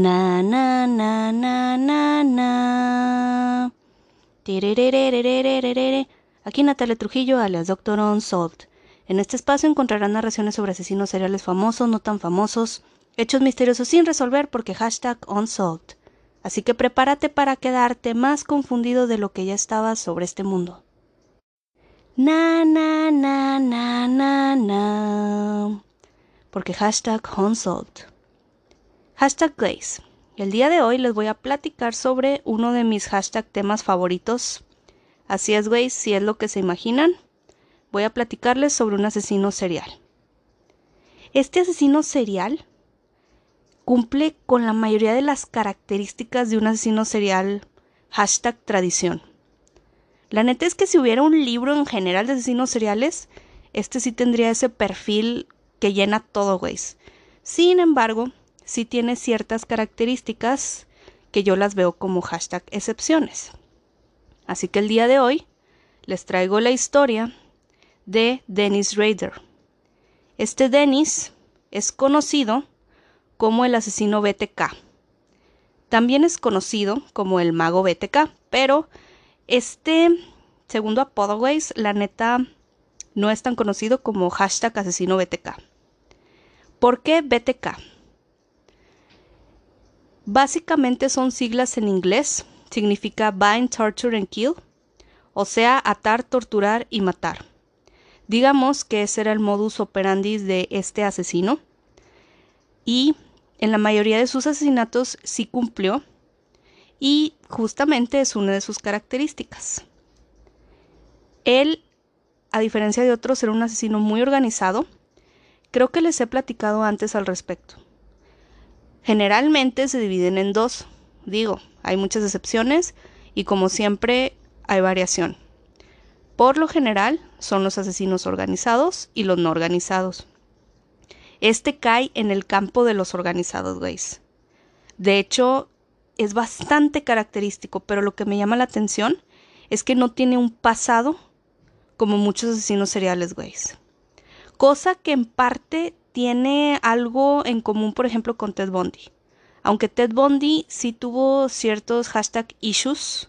Na na na na na na. Aquí Natalia Trujillo, alias Doctor Unsolved. En este espacio encontrarán narraciones sobre asesinos seriales famosos, no tan famosos, hechos misteriosos sin resolver porque hashtag Unsolved. Así que prepárate para quedarte más confundido de lo que ya estabas sobre este mundo. Na na na na na na. Porque hashtag Unsolved. Hashtag Glaze. El día de hoy les voy a platicar sobre uno de mis hashtag temas favoritos. Así es, güey, si es lo que se imaginan. Voy a platicarles sobre un asesino serial. Este asesino serial cumple con la mayoría de las características de un asesino serial hashtag tradición. La neta es que si hubiera un libro en general de asesinos seriales, este sí tendría ese perfil que llena todo, güey. Sin embargo, sí tiene ciertas características que yo las veo como hashtag excepciones. Así que el día de hoy les traigo la historia de Dennis Rader. Este Dennis es conocido como el asesino BTK. También es conocido como el mago BTK, pero este segundo apodo, la neta no es tan conocido como hashtag asesino BTK. ¿Por qué BTK? Básicamente son siglas en inglés, significa bind, torture and kill, o sea, atar, torturar y matar. Digamos que ese era el modus operandi de este asesino y en la mayoría de sus asesinatos sí cumplió y justamente es una de sus características. Él, a diferencia de otros, era un asesino muy organizado. Creo que les he platicado antes al respecto. Generalmente se dividen en dos. Digo, hay muchas excepciones y como siempre hay variación. Por lo general son los asesinos organizados y los no organizados. Este cae en el campo de los organizados, güeyes. De hecho, es bastante característico, pero lo que me llama la atención es que no tiene un pasado como muchos asesinos seriales, güeyes. Cosa que en parte tiene algo en común, por ejemplo, con Ted Bundy. Aunque Ted Bundy sí tuvo ciertos hashtag issues,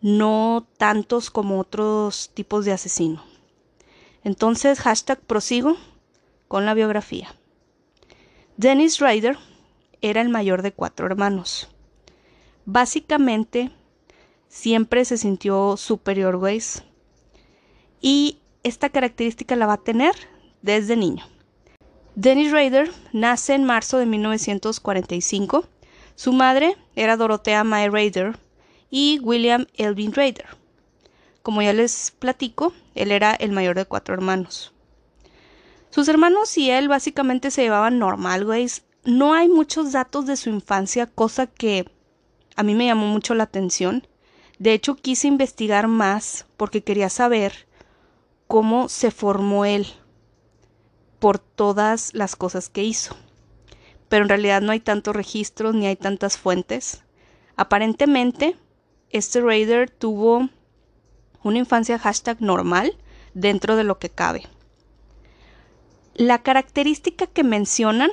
no tantos como otros tipos de asesino. Entonces, hashtag prosigo con la biografía. Dennis Ryder era el mayor de cuatro hermanos. Básicamente, siempre se sintió superior, güeyes. Y esta característica la va a tener desde niño. Dennis Rader nace en marzo de 1945. Su madre era Dorothea Mae Rader y William Elvin Rader. Como ya les platico, él era el mayor de cuatro hermanos. Sus hermanos y él básicamente se llevaban normal, güey. No hay muchos datos de su infancia, cosa que a mí me llamó mucho la atención. De hecho, quise investigar más porque quería saber cómo se formó él por todas las cosas que hizo. Pero en realidad no hay tantos registros ni hay tantas fuentes. Aparentemente, este Raider tuvo una infancia hashtag normal dentro de lo que cabe. La característica que mencionan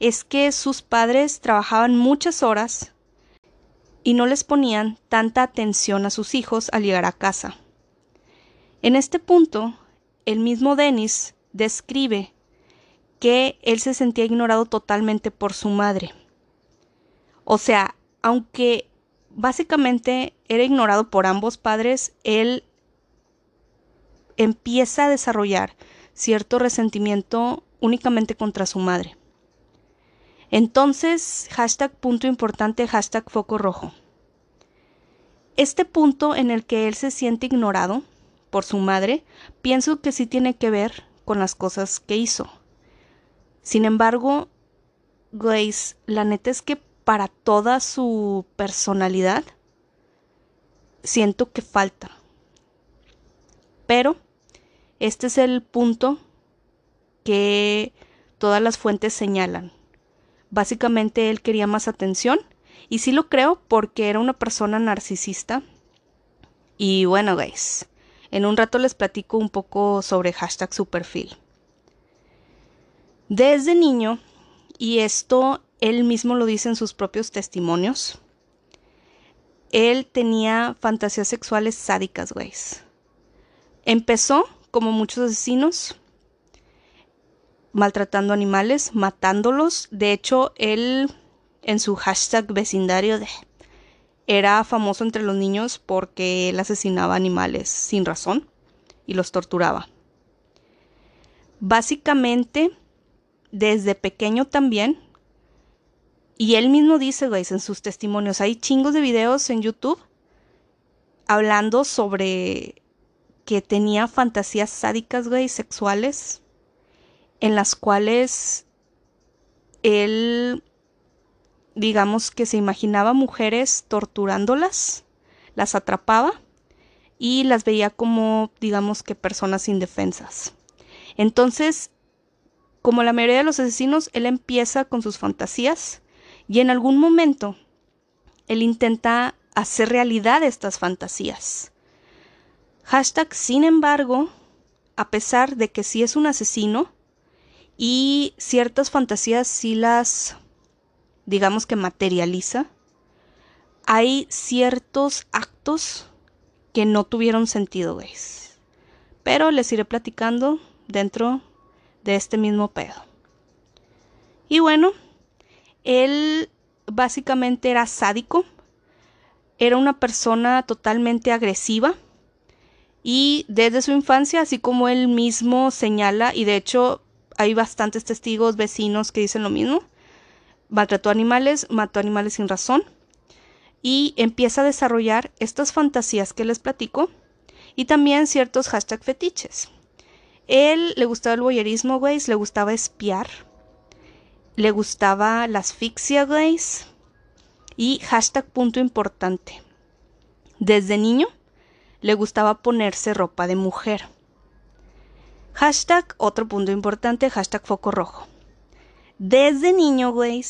es que sus padres trabajaban muchas horas y no les ponían tanta atención a sus hijos al llegar a casa. En este punto, el mismo Dennis describe que él se sentía ignorado totalmente por su madre. O sea, aunque básicamente era ignorado por ambos padres, él empieza a desarrollar cierto resentimiento únicamente contra su madre. Entonces, hashtag punto importante, hashtag foco rojo. Este punto en el que él se siente ignorado por su madre, pienso que sí tiene que ver con las cosas que hizo. Sin embargo, Grace, la neta es que para toda su personalidad, siento que falta. Pero este es el punto que todas las fuentes señalan. Básicamente él quería más atención y sí lo creo porque era una persona narcisista. Y bueno, guys, en un rato les platico un poco sobre hashtag su perfil. Desde niño, y esto él mismo lo dice en sus propios testimonios. Él tenía fantasías sexuales sádicas, güey. Empezó, como muchos asesinos, maltratando animales, matándolos. De hecho, él en su hashtag vecindario de, era famoso entre los niños porque él asesinaba animales sin razón y los torturaba. Básicamente, desde pequeño también, y él mismo dice, güey, en sus testimonios, hay chingos de videos en YouTube hablando sobre que tenía fantasías sádicas, güey, sexuales, en las cuales él, digamos que se imaginaba mujeres torturándolas, las atrapaba y las veía como, digamos que personas indefensas. Entonces, como la mayoría de los asesinos, él empieza con sus fantasías y en algún momento él intenta hacer realidad estas fantasías. Hashtag, sin embargo, a pesar de que sí es un asesino y ciertas fantasías sí las, digamos que materializa, hay ciertos actos que no tuvieron sentido, ¿veis? Pero les iré platicando dentro de este mismo pedo. Y bueno, él básicamente era sádico, era una persona totalmente agresiva y desde su infancia, así como él mismo señala, y de hecho hay bastantes testigos vecinos que dicen lo mismo, maltrató animales, mató animales sin razón y empieza a desarrollar estas fantasías que les platico y también ciertos hashtag fetiches. Él le gustaba el boyerismo, güey, le gustaba espiar, le gustaba la asfixia, güey, y hashtag punto importante. Desde niño le gustaba ponerse ropa de mujer. Hashtag otro punto importante, hashtag foco rojo. Desde niño, güey,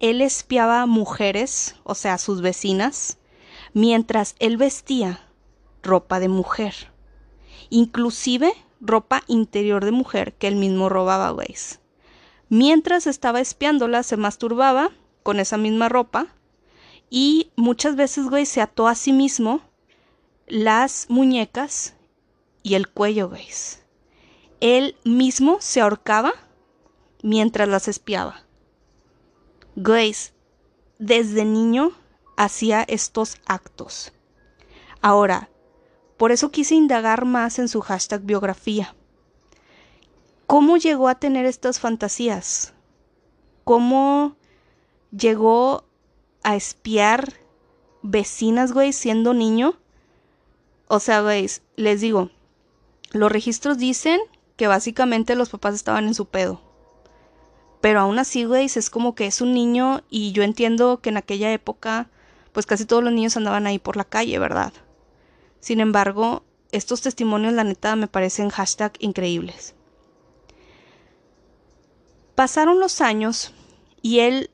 él espiaba mujeres, o sea, sus vecinas, mientras él vestía ropa de mujer. Inclusive ropa interior de mujer que él mismo robaba, güey. Mientras estaba espiándola, se masturbaba con esa misma ropa y muchas veces, güey, se ató a sí mismo las muñecas y el cuello, güey. Él mismo se ahorcaba mientras las espiaba. Güey, desde niño hacía estos actos. Ahora, por eso quise indagar más en su hashtag biografía. ¿Cómo llegó a tener estas fantasías? ¿Cómo llegó a espiar vecinas, güey, siendo niño? O sea, güey, les digo, los registros dicen que básicamente los papás estaban en su pedo. Pero aún así, güey, es como que es un niño y yo entiendo que en aquella época, pues casi todos los niños andaban ahí por la calle, ¿verdad? Sin embargo, estos testimonios, la neta, me parecen hashtag increíbles. Pasaron los años y él,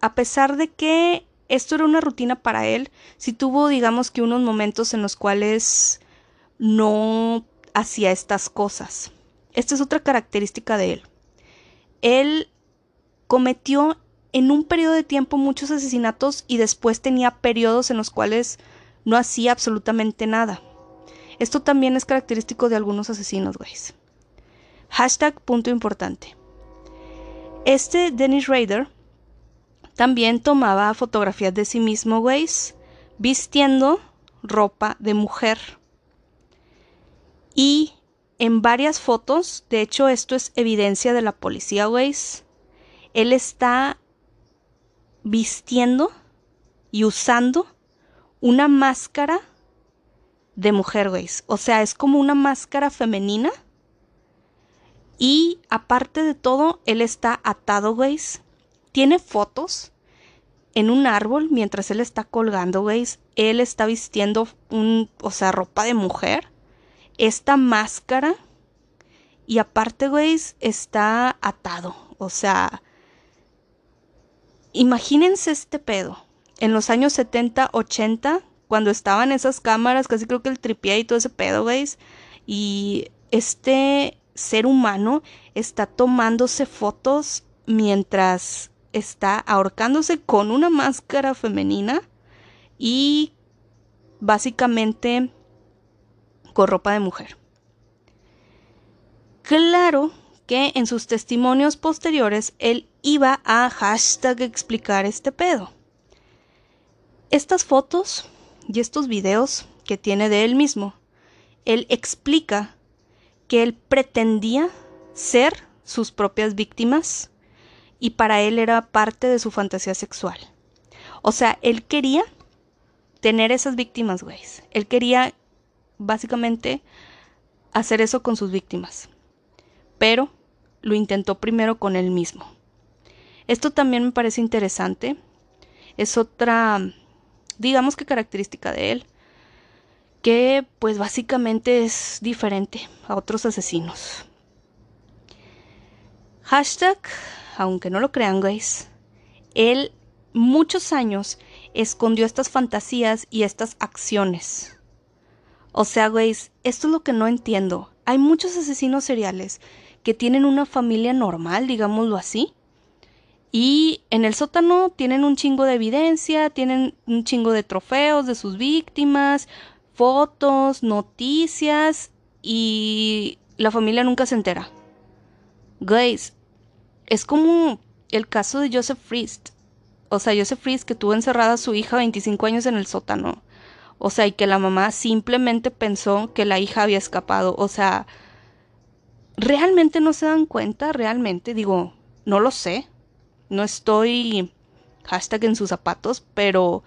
a pesar de que esto era una rutina para él, sí tuvo, digamos que unos momentos en los cuales no hacía estas cosas. Esta es otra característica de él. Él cometió en un periodo de tiempo muchos asesinatos y después tenía periodos en los cuales no hacía absolutamente nada. Esto también es característico de algunos asesinos, güey. Hashtag punto importante. Este Dennis Rader también tomaba fotografías de sí mismo, güey, vistiendo ropa de mujer. Y en varias fotos, de hecho esto es evidencia de la policía, güey, él está vistiendo y usando una máscara de mujer, güey. O sea, es como una máscara femenina. Y aparte de todo, él está atado, güey. Tiene fotos en un árbol mientras él está colgando, güey. Él está vistiendo un, o sea, ropa de mujer. Esta máscara. Y aparte, güey, está atado. O sea, imagínense este pedo en los años 70, 80, cuando estaban esas cámaras, casi creo que el tripié y todo ese pedo, güey. Y este ser humano está tomándose fotos mientras está ahorcándose con una máscara femenina y básicamente con ropa de mujer. Claro que en sus testimonios posteriores él iba a hashtag explicar este pedo. Estas fotos y estos videos que tiene de él mismo, él explica que él pretendía ser sus propias víctimas y para él era parte de su fantasía sexual. O sea, él quería tener esas víctimas, güey. Él quería básicamente hacer eso con sus víctimas. Pero lo intentó primero con él mismo. Esto también me parece interesante. Es otra, digamos que característica de él, que pues básicamente es diferente a otros asesinos. Hashtag, aunque no lo crean, guys, él muchos años escondió estas fantasías y estas acciones. O sea, güeyes, esto es lo que no entiendo. Hay muchos asesinos seriales que tienen una familia normal, digámoslo así. Y en el sótano tienen un chingo de evidencia, tienen un chingo de trofeos de sus víctimas, fotos, noticias y la familia nunca se entera. Guys, es como el caso de Joseph Frist. O sea, Joseph Frist que tuvo encerrada a su hija 25 años en el sótano. O sea, y que la mamá simplemente pensó que la hija había escapado. O sea, ¿realmente no se dan cuenta? ¿Realmente? Digo, no lo sé. No estoy hashtag en sus zapatos, pero...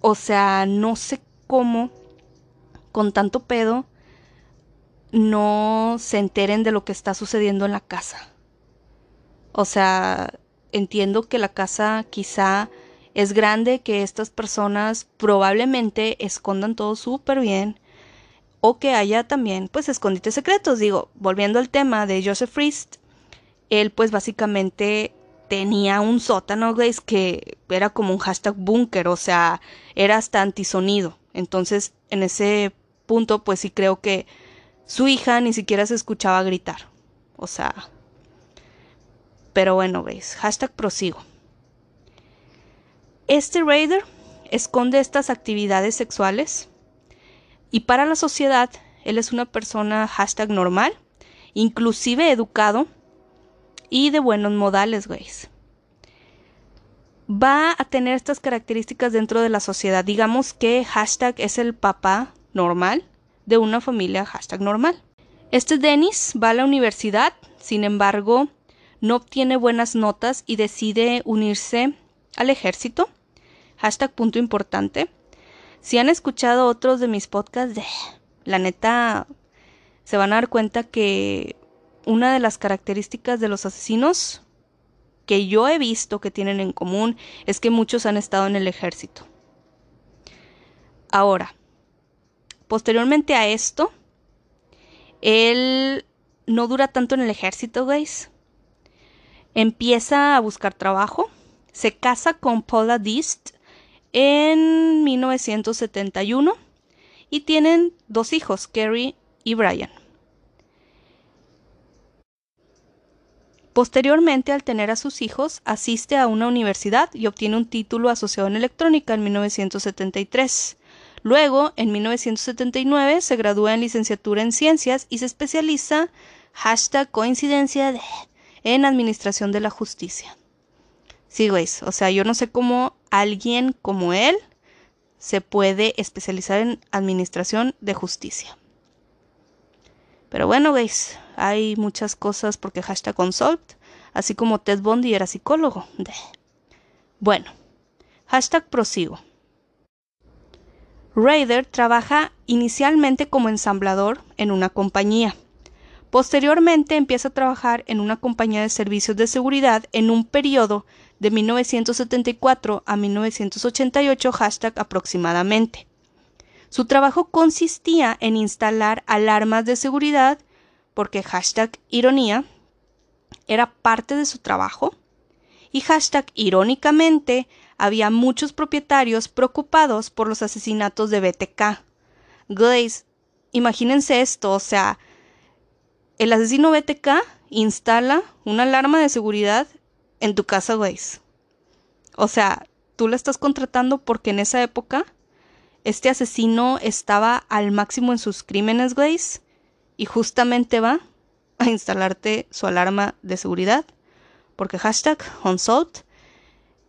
O sea, no sé cómo con tanto pedo no se enteren de lo que está sucediendo en la casa. O sea, entiendo que la casa quizá es grande, que estas personas probablemente escondan todo súper bien o que haya también pues escondites secretos. Digo, volviendo al tema de Joseph Frist, él pues básicamente tenía un sótano, guys, que era como un hashtag búnker, o sea, era hasta antisonido. Entonces, en ese punto, pues sí creo que su hija ni siquiera se escuchaba gritar. O sea, pero bueno, veis, hashtag prosigo. Este raider esconde estas actividades sexuales y para la sociedad él es una persona normal, inclusive educado y de buenos modales, veis. Va a tener estas características dentro de la sociedad. Digamos que hashtag es el papá normal de una familia hashtag normal. Este Dennis va a la universidad, sin embargo, no obtiene buenas notas y decide unirse al ejército. Hashtag punto importante. Si han escuchado otros de mis podcasts, la neta, se van a dar cuenta que una de las características de los asesinos que yo he visto que tienen en común es que muchos han estado en el ejército. Ahora, posteriormente a esto, él no dura tanto en el ejército, guys empieza a buscar trabajo, se casa con Paula Dist en 1971 y tienen dos hijos, Kerry y Brian. Posteriormente, al tener a sus hijos, asiste a una universidad y obtiene un título asociado en electrónica en 1973. Luego, en 1979, se gradúa en licenciatura en ciencias y se especializa, hashtag coincidencia de en administración de la justicia. Sí, güeyes, o sea, yo no sé cómo alguien como él se puede especializar en administración de justicia. Pero bueno, güeyes, hay muchas cosas porque hashtag consult, así como Ted Bundy era psicólogo. Bueno, hashtag prosigo. Raider trabaja inicialmente como ensamblador en una compañía. Posteriormente empieza a trabajar en una compañía de servicios de seguridad en un periodo de 1974 a 1988 hashtag aproximadamente. Su trabajo consistía en instalar alarmas de seguridad porque hashtag ironía era parte de su trabajo y hashtag irónicamente había muchos propietarios preocupados por los asesinatos de BTK. Glaze, imagínense esto, o sea, el asesino BTK instala una alarma de seguridad en tu casa, güey. O sea, tú la estás contratando porque en esa época este asesino estaba al máximo en sus crímenes, güey, y justamente va a instalarte su alarma de seguridad, porque hashtag Unsolved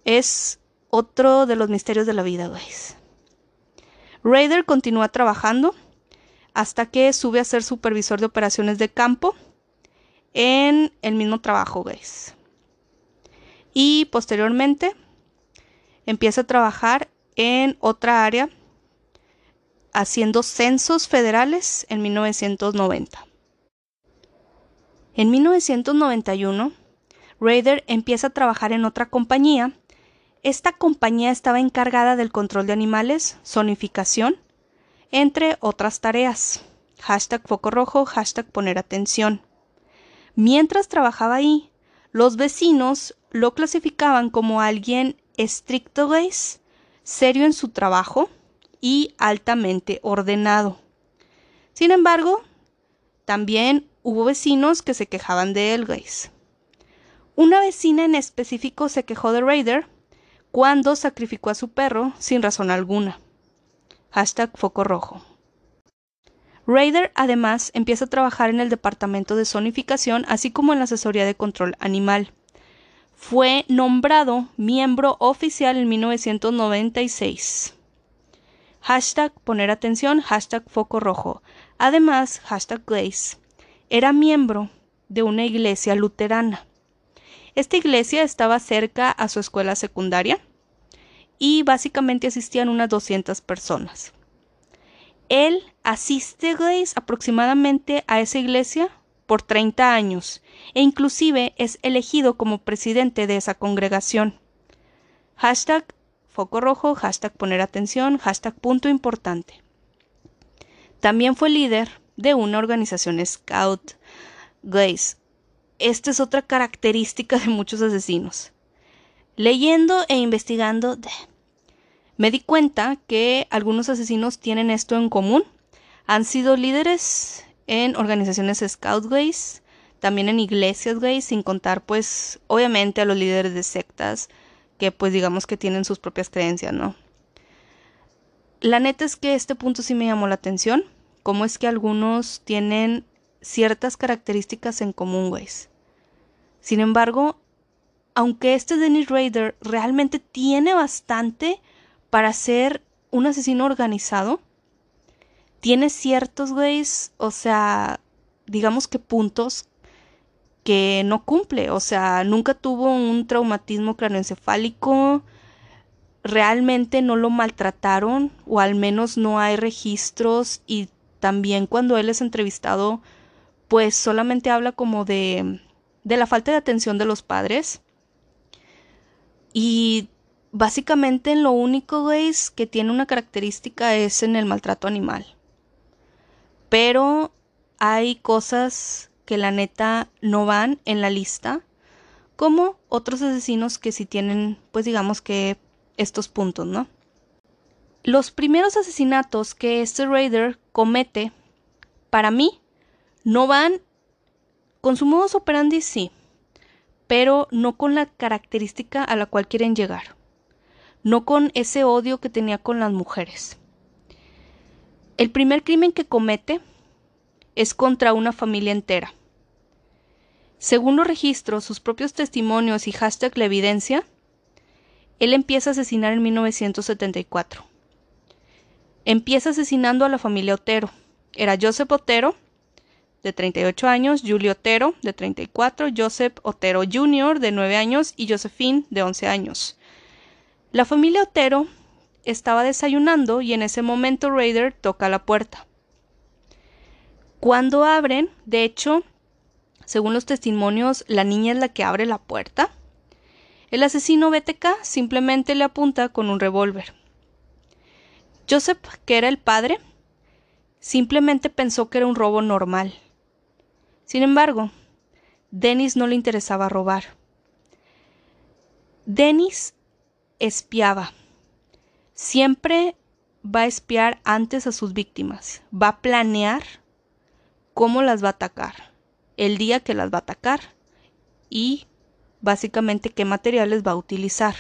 es otro de los misterios de la vida, güey. Raider continúa trabajando hasta que sube a ser supervisor de operaciones de campo en el mismo trabajo, guys. Y posteriormente empieza a trabajar en otra área haciendo censos federales en 1990. En 1991, Raider empieza a trabajar en otra compañía. Esta compañía estaba encargada del control de animales, zonificación, entre otras tareas. Hashtag foco rojo, hashtag poner atención. Mientras trabajaba ahí, los vecinos lo clasificaban como alguien estricto, serio en su trabajo y altamente ordenado. Sin embargo, también hubo vecinos que se quejaban de él, guys. Una vecina en específico se quejó de Raider cuando sacrificó a su perro sin razón alguna. Hashtag foco rojo. Raider además empieza a trabajar en el departamento de zonificación, así como en la asesoría de control animal. Fue nombrado miembro oficial en 1996. Hashtag poner atención, hashtag foco rojo. Además, hashtag Glaze. Era miembro de una iglesia luterana. Esta iglesia estaba cerca a su escuela secundaria y básicamente asistían unas 200 personas. Él asiste, Grace, aproximadamente a esa iglesia por 30 años e inclusive es elegido como presidente de esa congregación. Hashtag foco rojo, hashtag poner atención, hashtag punto importante. También fue líder de una organización scout. Grace, esta es otra característica de muchos asesinos. Leyendo e investigando, me di cuenta que algunos asesinos tienen esto en común. Han sido líderes en organizaciones scout gays, también en iglesias gays, sin contar pues obviamente a los líderes de sectas que pues digamos que tienen sus propias creencias, ¿no? La neta es que este punto sí me llamó la atención, cómo es que algunos tienen ciertas características en común, gays. Sin embargo, aunque este Dennis Rader realmente tiene bastante para ser un asesino organizado, tiene ciertos, güeyes, o sea, digamos que puntos que no cumple, o sea, nunca tuvo un traumatismo craneoencefálico, realmente no lo maltrataron, o al menos no hay registros, y también cuando él es entrevistado, pues solamente habla como de, de la falta de atención de los padres y básicamente lo único, güey, que tiene una característica es en el maltrato animal. Pero hay cosas que la neta no van en la lista, como otros asesinos que sí tienen, pues digamos que estos puntos, ¿no? Los primeros asesinatos que este Raider comete, para mí, no van con su modus operandi, sí, pero no con la característica a la cual quieren llegar, no con ese odio que tenía con las mujeres. El primer crimen que comete es contra una familia entera. Según los registros, sus propios testimonios y hashtag la evidencia, él empieza a asesinar en 1974. Empieza asesinando a la familia Otero. Era Joseph Otero, de 38 años, Julio Otero, de 34, Joseph Otero Jr., de 9 años, y Josephine, de 11 años. La familia Otero estaba desayunando y en ese momento Raider toca la puerta. Cuando abren, de hecho, según los testimonios, la niña es la que abre la puerta. El asesino BTK simplemente le apunta con un revólver. Joseph, que era el padre, simplemente pensó que era un robo normal. Sin embargo, Dennis no le interesaba robar. Dennis espiaba. Siempre va a espiar antes a sus víctimas. Va a planear cómo las va a atacar, el día que las va a atacar y básicamente qué materiales va a utilizar.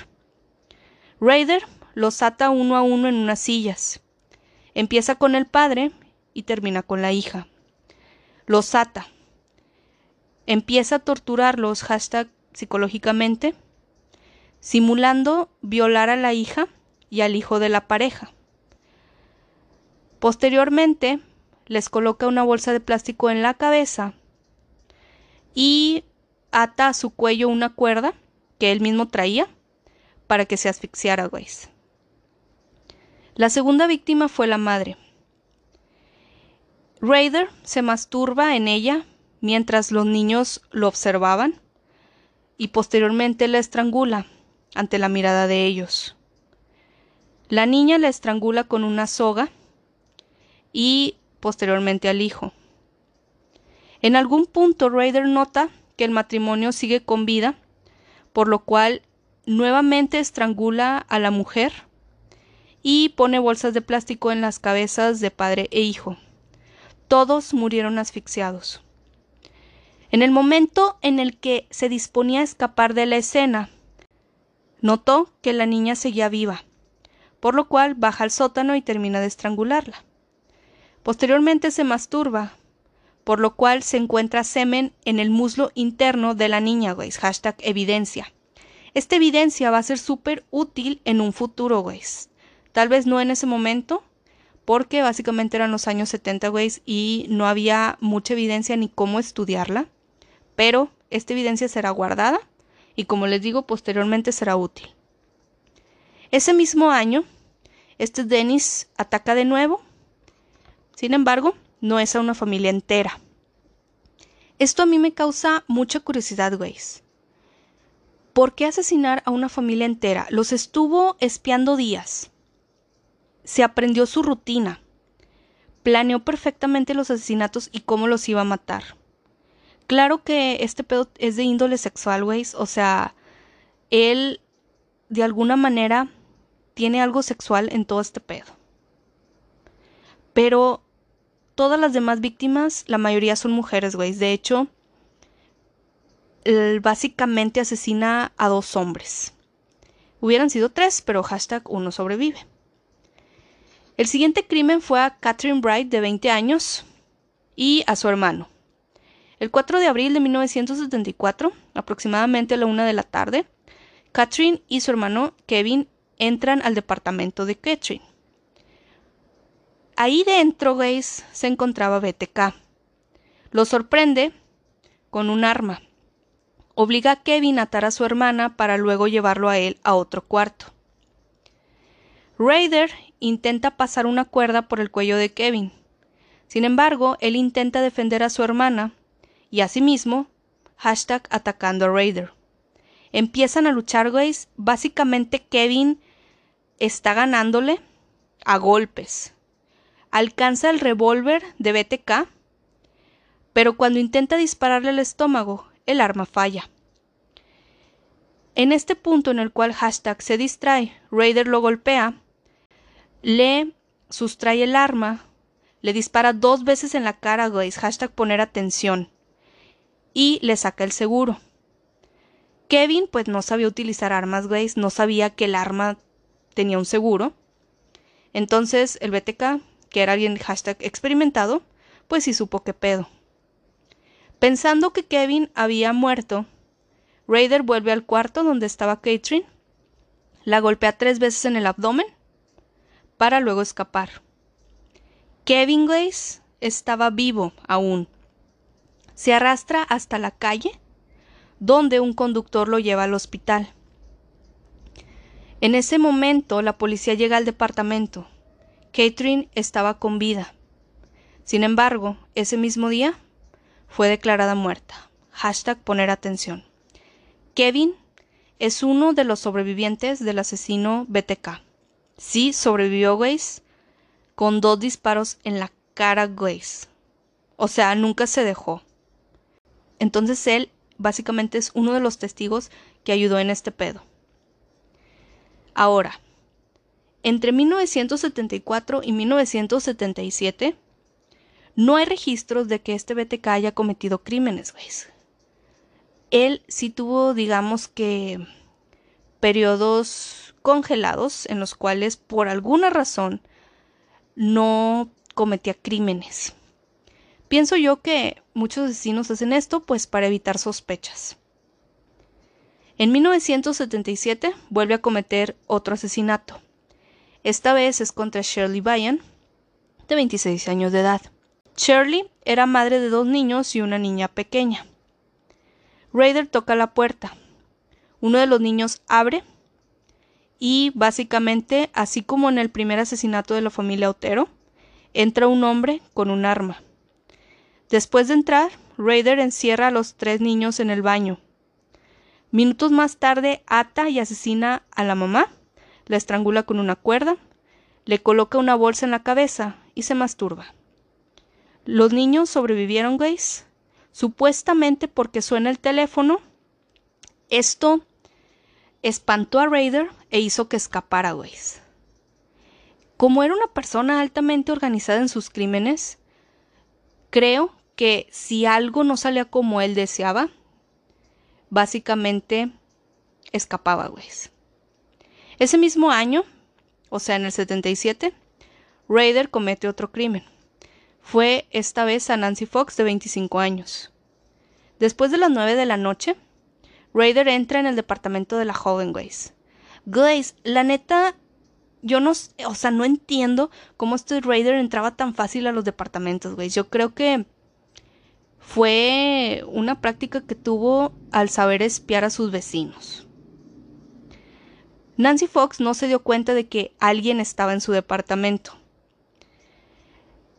Raider los ata uno a uno en unas sillas. Empieza con el padre y termina con la hija. Los ata. Empieza a torturarlos, hashtag psicológicamente, simulando violar a la hija y al hijo de la pareja. Posteriormente, les coloca una bolsa de plástico en la cabeza y ata a su cuello una cuerda que él mismo traía para que se asfixiara, güey. La segunda víctima fue la madre. Raider se masturba en ella mientras los niños lo observaban y posteriormente la estrangula ante la mirada de ellos. La niña la estrangula con una soga y posteriormente al hijo. En algún punto Raider nota que el matrimonio sigue con vida, por lo cual nuevamente estrangula a la mujer y pone bolsas de plástico en las cabezas de padre e hijo. Todos murieron asfixiados. En el momento en el que se disponía a escapar de la escena, notó que la niña seguía viva, por lo cual baja al sótano y termina de estrangularla. Posteriormente se masturba, por lo cual se encuentra semen en el muslo interno de la niña, güey. Hashtag evidencia. Esta evidencia va a ser súper útil en un futuro, güey. Tal vez no en ese momento, porque básicamente eran los años 70, güey, y no había mucha evidencia ni cómo estudiarla. Pero esta evidencia será guardada y como les digo, posteriormente será útil. Ese mismo año, este Dennis ataca de nuevo. Sin embargo, no es a una familia entera. Esto a mí me causa mucha curiosidad, güeyes. ¿Por qué asesinar a una familia entera? Los estuvo espiando días. Se aprendió su rutina. Planeó perfectamente los asesinatos y cómo los iba a matar. Claro que este pedo es de índole sexual, güeyes. O sea, él de alguna manera tiene algo sexual en todo este pedo. Pero todas las demás víctimas, la mayoría son mujeres, güey. De hecho, básicamente asesina a dos hombres. Hubieran sido tres, pero hashtag uno sobrevive. El siguiente crimen fue a Catherine Bright, de 20 años, y a su hermano. El 4 de abril de 1974, aproximadamente a la una de la tarde, Catherine y su hermano Kevin entran al departamento de Catherine. Ahí dentro, Grace, se encontraba BTK. Lo sorprende con un arma. Obliga a Kevin a atar a su hermana para luego llevarlo a él a otro cuarto. Raider intenta pasar una cuerda por el cuello de Kevin. Sin embargo, él intenta defender a su hermana y asimismo, hashtag atacando a Raider. Empiezan a luchar, Grace. Básicamente Kevin está ganándole a golpes alcanza el revólver de BTK, pero cuando intenta dispararle al estómago, el arma falla. En este punto en el cual hashtag se distrae, Raider lo golpea, le sustrae el arma, le dispara dos veces en la cara, guys, hashtag poner atención, y le saca el seguro. Kevin pues no sabía utilizar armas, guys, no sabía que el arma tenía un seguro. Entonces el BTK que era alguien experimentado, pues sí supo qué pedo. Pensando que Kevin había muerto, Raider vuelve al cuarto donde estaba Catherine, la golpea tres veces en el abdomen para luego escapar. Kevin Grace estaba vivo aún. Se arrastra hasta la calle, donde un conductor lo lleva al hospital. En ese momento la policía llega al departamento Catherine estaba con vida. Sin embargo, ese mismo día fue declarada muerta. Hashtag poner atención. Kevin es uno de los sobrevivientes del asesino BTK. Sí, sobrevivió Grace con dos disparos en la cara Grace. O sea, nunca se dejó. Entonces él básicamente es uno de los testigos que ayudó en este pedo. Ahora, entre 1974 y 1977, no hay registros de que este BTK haya cometido crímenes, güey. él sí tuvo, digamos que, periodos congelados en los cuales por alguna razón no cometía crímenes. Pienso yo que muchos asesinos hacen esto pues para evitar sospechas. En 1977 vuelve a cometer otro asesinato. Esta vez es contra Shirley Bryan, de 26 años de edad. Shirley era madre de dos niños y una niña pequeña. Raider toca la puerta. Uno de los niños abre y básicamente, así como en el primer asesinato de la familia Otero, entra un hombre con un arma. Después de entrar, Raider encierra a los tres niños en el baño. Minutos más tarde ata y asesina a la mamá, la estrangula con una cuerda, le coloca una bolsa en la cabeza y se masturba. Los niños sobrevivieron, guys, supuestamente porque suena el teléfono. Esto espantó a Raider e hizo que escapara, guys. Como era una persona altamente organizada en sus crímenes, creo que si algo no salía como él deseaba, básicamente escapaba, güey. Ese mismo año, o sea, en el 77, Raider comete otro crimen. Fue esta vez a Nancy Fox de 25 años. Después de las 9 de la noche, Raider entra en el departamento de la joven Grace. Grace, la neta, yo no, o sea, no entiendo cómo este Raider entraba tan fácil a los departamentos, güey. Yo creo que fue una práctica que tuvo al saber espiar a sus vecinos. Nancy Fox no se dio cuenta de que alguien estaba en su departamento.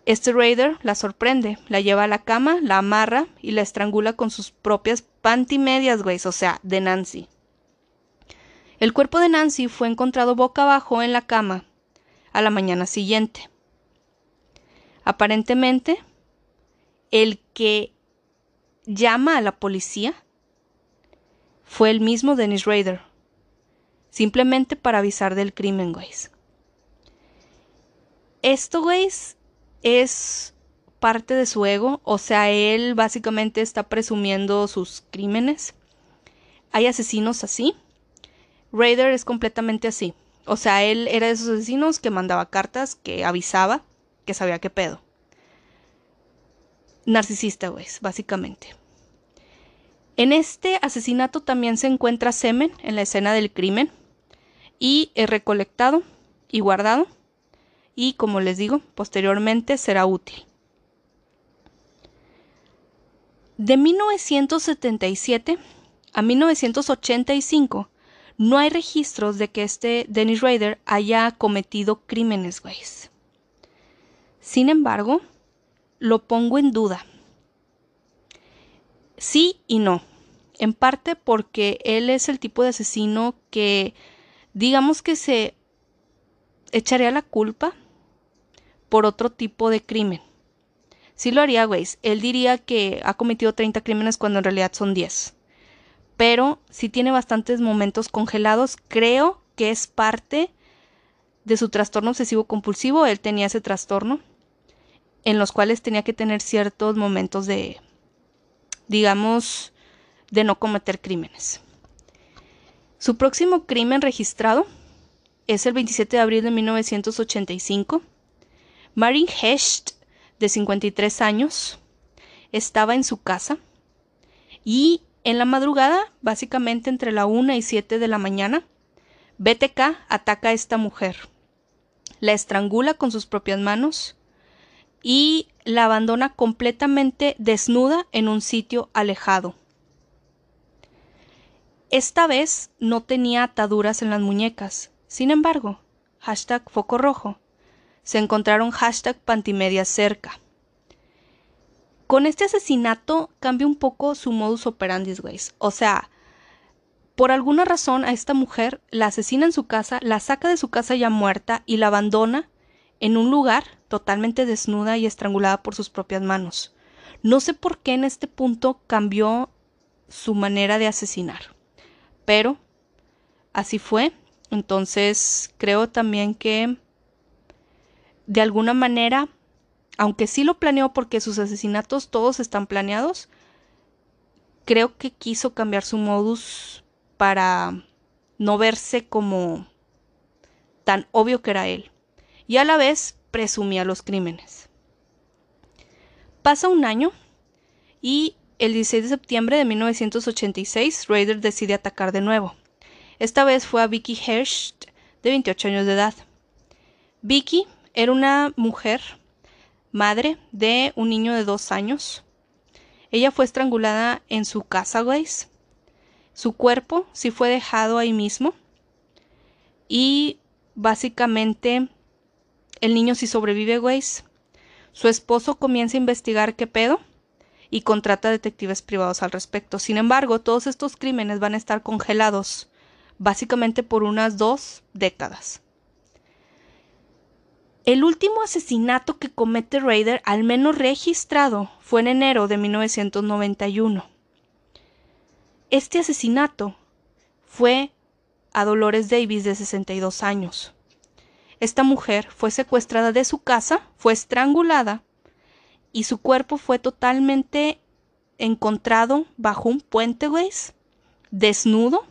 Este raider la sorprende, la lleva a la cama, la amarra y la estrangula con sus propias pantimedias, güey, o sea, de Nancy. El cuerpo de Nancy fue encontrado boca abajo en la cama a la mañana siguiente. Aparentemente, el que llama a la policía fue el mismo Dennis Rader, simplemente para avisar del crimen, güeyes. Esto, güeyes, es parte de su ego, o sea, él básicamente está presumiendo sus crímenes. Hay asesinos así. Raider es completamente así. O sea, él era de esos asesinos que mandaba cartas, que avisaba, que sabía qué pedo narcisista, güey, básicamente. En este asesinato también se encuentra semen en la escena del crimen y es recolectado y guardado y como les digo, posteriormente será útil. De 1977 a 1985 no hay registros de que este Dennis Rader haya cometido crímenes, güey. Sin embargo, lo pongo en duda. Sí y no. En parte porque él es el tipo de asesino que, digamos que se echaría la culpa por otro tipo de crimen. Sí lo haría, güey. Él diría que ha cometido 30 crímenes cuando en realidad son 10. Pero sí tiene bastantes momentos congelados. Creo que es parte de su trastorno obsesivo compulsivo. Él tenía ese trastorno en los cuales tenía que tener ciertos momentos de, digamos, de no cometer crímenes. Su próximo crimen registrado es el 27 de abril de 1985. Marin Hecht, de 53 años, estaba en su casa y en la madrugada, básicamente entre la 1 y 7 de la mañana, BTK ataca a esta mujer. La estrangula con sus propias manos, y la abandona completamente desnuda en un sitio alejado. Esta vez no tenía ataduras en las muñecas. Sin embargo, hashtag foco rojo, se encontraron hashtag pantimedias cerca. Con este asesinato cambia un poco su modus operandi, guys. O sea, por alguna razón a esta mujer la asesina en su casa, la saca de su casa ya muerta y la abandona en un lugar totalmente desnuda y estrangulada por sus propias manos. No sé por qué en este punto cambió su manera de asesinar, pero así fue. Entonces creo también que de alguna manera, aunque sí lo planeó porque sus asesinatos todos están planeados, creo que quiso cambiar su modus para no verse como tan obvio que era él, y a la vez presumía los crímenes. Pasa un año y el 16 de septiembre de 1986 Raider decide atacar de nuevo. Esta vez fue a Vicky Hersht, de 28 años de edad. Vicky era una mujer, madre de un niño de dos años. Ella fue estrangulada en su casa, guys. Su cuerpo sí fue dejado ahí mismo. Y básicamente el niño sí sobrevive, güeyes. Su esposo comienza a investigar qué pedo y contrata detectives privados al respecto. Sin embargo, todos estos crímenes van a estar congelados básicamente por unas dos décadas. El último asesinato que comete Raider, al menos registrado, fue en enero de 1991. Este asesinato fue a Dolores Davis de 62 años. Esta mujer fue secuestrada de su casa, fue estrangulada y su cuerpo fue totalmente encontrado bajo un puente, güey, desnudo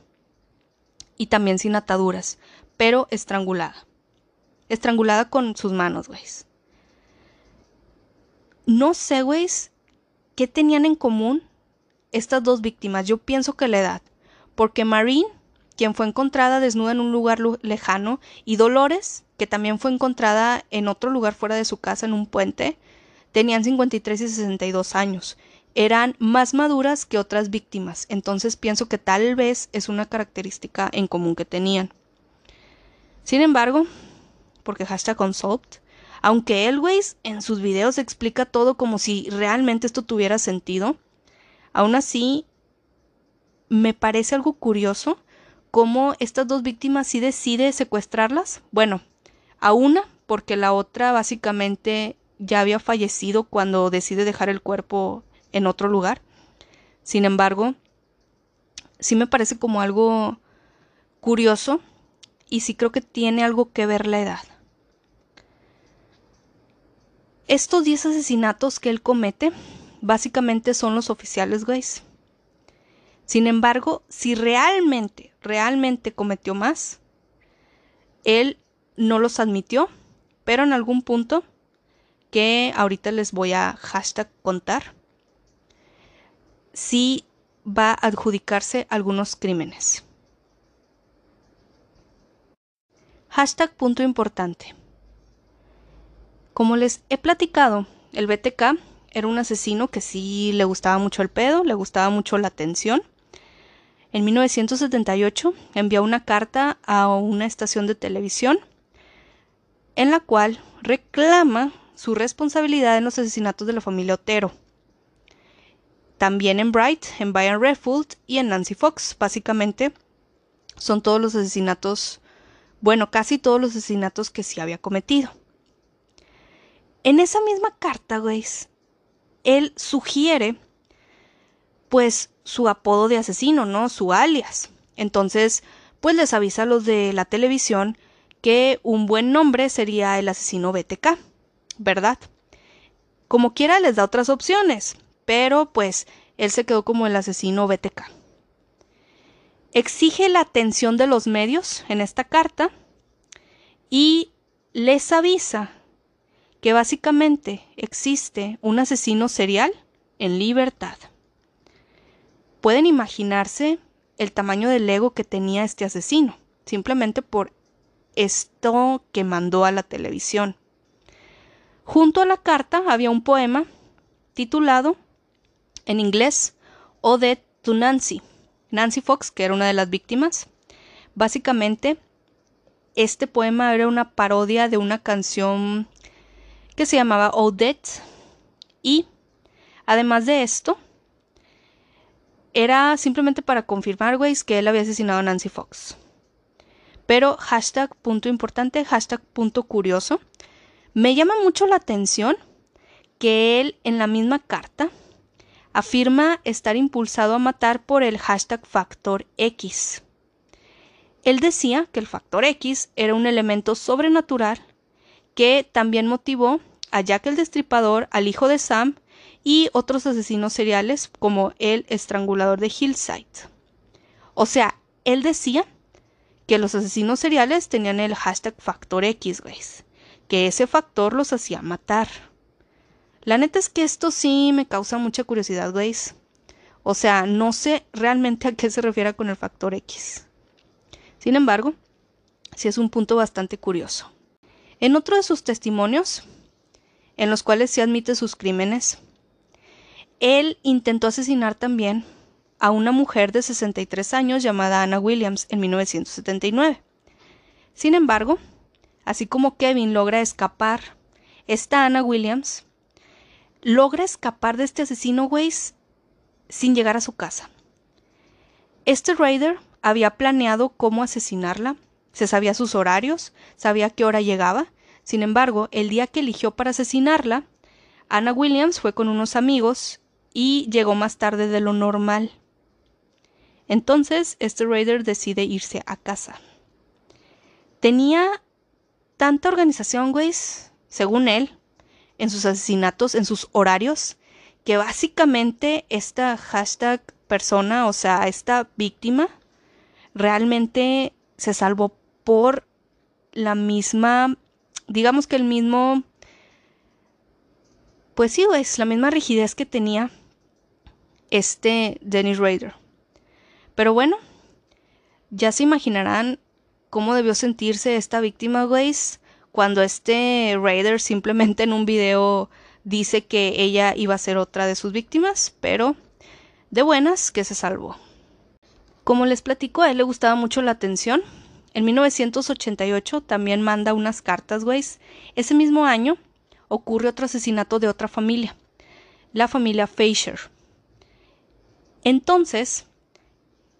y también sin ataduras, pero estrangulada. Estrangulada con sus manos, güey. No sé, güey, qué tenían en común estas dos víctimas. Yo pienso que la edad, porque Marine, quien fue encontrada desnuda en un lugar lejano, y Dolores, que también fue encontrada en otro lugar fuera de su casa en un puente, tenían 53 y 62 años eran más maduras que otras víctimas, entonces pienso que tal vez es una característica en común que tenían. Sin embargo, porque hashtag unsolved, aunque Elways en sus videos explica todo como si realmente esto tuviera sentido, aún así me parece algo curioso cómo estas dos víctimas sí decide secuestrarlas. Bueno, a una porque la otra básicamente ya había fallecido cuando decide dejar el cuerpo en otro lugar. Sin embargo, sí me parece como algo curioso y sí creo que tiene algo que ver la edad. Estos 10 asesinatos que él comete básicamente son los oficiales gays. Sin embargo, si realmente, realmente cometió más, él no los admitió, pero en algún punto que ahorita les voy a hashtag contar, sí va a adjudicarse algunos crímenes. Hashtag punto importante. Como les he platicado, el BTK era un asesino que sí le gustaba mucho el pedo, le gustaba mucho la atención. En 1978 envió una carta a una estación de televisión en la cual reclama su responsabilidad en los asesinatos de la familia Otero también en Bright, en Brian Redfield y en Nancy Fox. Básicamente son todos los asesinatos, bueno, casi todos los asesinatos que sí había cometido. En esa misma carta, güey, él sugiere, pues, su apodo de asesino, ¿no? Su alias. Entonces, pues les avisa a los de la televisión que un buen nombre sería el asesino BTK, ¿verdad? Como quiera les da otras opciones pero pues él se quedó como el asesino BTK. Exige la atención de los medios en esta carta y les avisa que básicamente existe un asesino serial en libertad. Pueden imaginarse el tamaño del ego que tenía este asesino, simplemente por esto que mandó a la televisión. Junto a la carta había un poema titulado en inglés, Ode to Nancy. Nancy Fox, que era una de las víctimas. Básicamente, este poema era una parodia de una canción que se llamaba Odette. Y, además de esto, era simplemente para confirmar, güey, que él había asesinado a Nancy Fox. Pero hashtag punto importante, hashtag punto curioso. Me llama mucho la atención que él en la misma carta afirma estar impulsado a matar por el hashtag factor X. Él decía que el factor X era un elemento sobrenatural que también motivó a Jack el Destripador, al hijo de Sam y otros asesinos seriales como el estrangulador de Hillside. O sea, él decía que los asesinos seriales tenían el hashtag factor X, güey, que ese factor los hacía matar. La neta es que esto sí me causa mucha curiosidad, güey. O sea, no sé realmente a qué se refiere con el factor X. Sin embargo, sí es un punto bastante curioso. En otro de sus testimonios, en los cuales se admite sus crímenes, él intentó asesinar también a una mujer de 63 años llamada Anna Williams en 1979. Sin embargo, así como Kevin logra escapar, esta Anna Williams logra escapar de este asesino Weiss sin llegar a su casa. Este raider había planeado cómo asesinarla, se sabía sus horarios, sabía qué hora llegaba, sin embargo, el día que eligió para asesinarla, Anna Williams fue con unos amigos y llegó más tarde de lo normal. Entonces, este raider decide irse a casa. Tenía tanta organización, güey, según él, en sus asesinatos, en sus horarios, que básicamente esta hashtag persona, o sea, esta víctima, realmente se salvó por la misma, digamos que el mismo, pues sí, es la misma rigidez que tenía este Dennis Rader. Pero bueno, ya se imaginarán cómo debió sentirse esta víctima, güey, cuando este Raider simplemente en un video dice que ella iba a ser otra de sus víctimas, pero de buenas que se salvó. Como les platico, a él le gustaba mucho la atención. En 1988 también manda unas cartas, güey. Ese mismo año ocurre otro asesinato de otra familia, la familia Fisher. Entonces,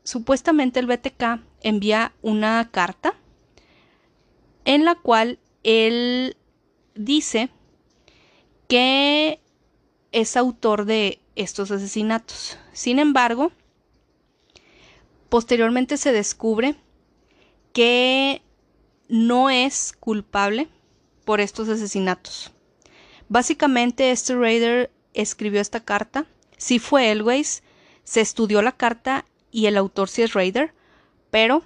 supuestamente el BTK envía una carta en la cual él dice que es autor de estos asesinatos. Sin embargo, posteriormente se descubre que no es culpable por estos asesinatos. Básicamente este Raider escribió esta carta, si fue Elways, se estudió la carta y el autor sí es Raider, pero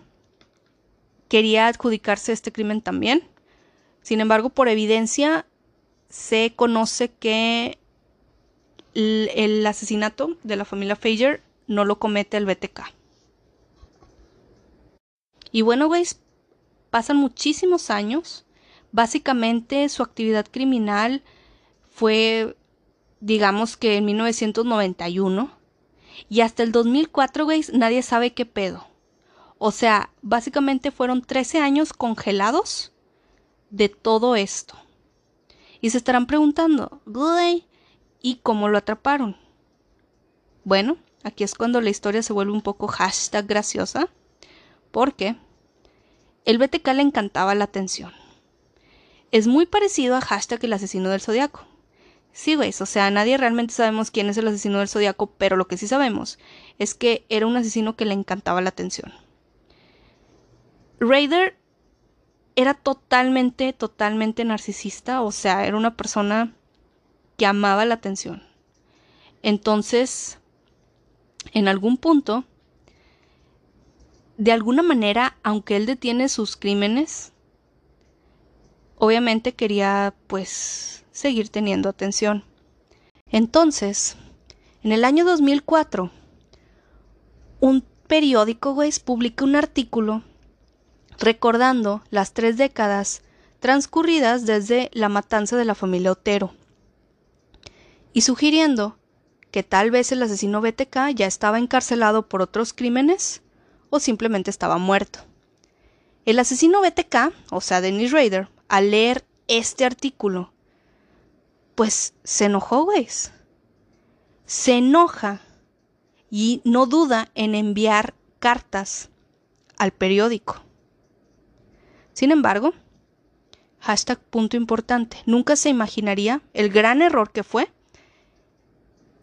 quería adjudicarse este crimen también. Sin embargo, por evidencia se conoce que el, asesinato de la familia Fager no lo comete el BTK. Y bueno, güeyes, pasan muchísimos años. Básicamente su actividad criminal fue, digamos que en 1991. Y hasta el 2004, güeyes, nadie sabe qué pedo. O sea, básicamente fueron 13 años congelados de todo esto. Y se estarán preguntando, ¿y cómo lo atraparon? Bueno, aquí es cuando la historia se vuelve un poco hashtag graciosa, porque el BTK le encantaba la atención. Es muy parecido a hashtag el asesino del zodiaco. Sí, güey, o sea, nadie realmente sabemos quién es el asesino del zodiaco, pero lo que sí sabemos es que era un asesino que le encantaba la atención. Raider era totalmente, totalmente narcisista, o sea, era una persona que amaba la atención. Entonces, en algún punto, de alguna manera, aunque él detiene sus crímenes, obviamente quería pues seguir teniendo atención. Entonces, en el año 2004, un periódico, güey, publica un artículo recordando las tres décadas transcurridas desde la matanza de la familia Otero, y sugiriendo que tal vez el asesino BTK ya estaba encarcelado por otros crímenes o simplemente estaba muerto. El asesino BTK, o sea, Dennis Rader, al leer este artículo, pues se enojó, güey. Se enoja y no duda en enviar cartas al periódico. Sin embargo, hashtag punto importante, nunca se imaginaría el gran error que fue,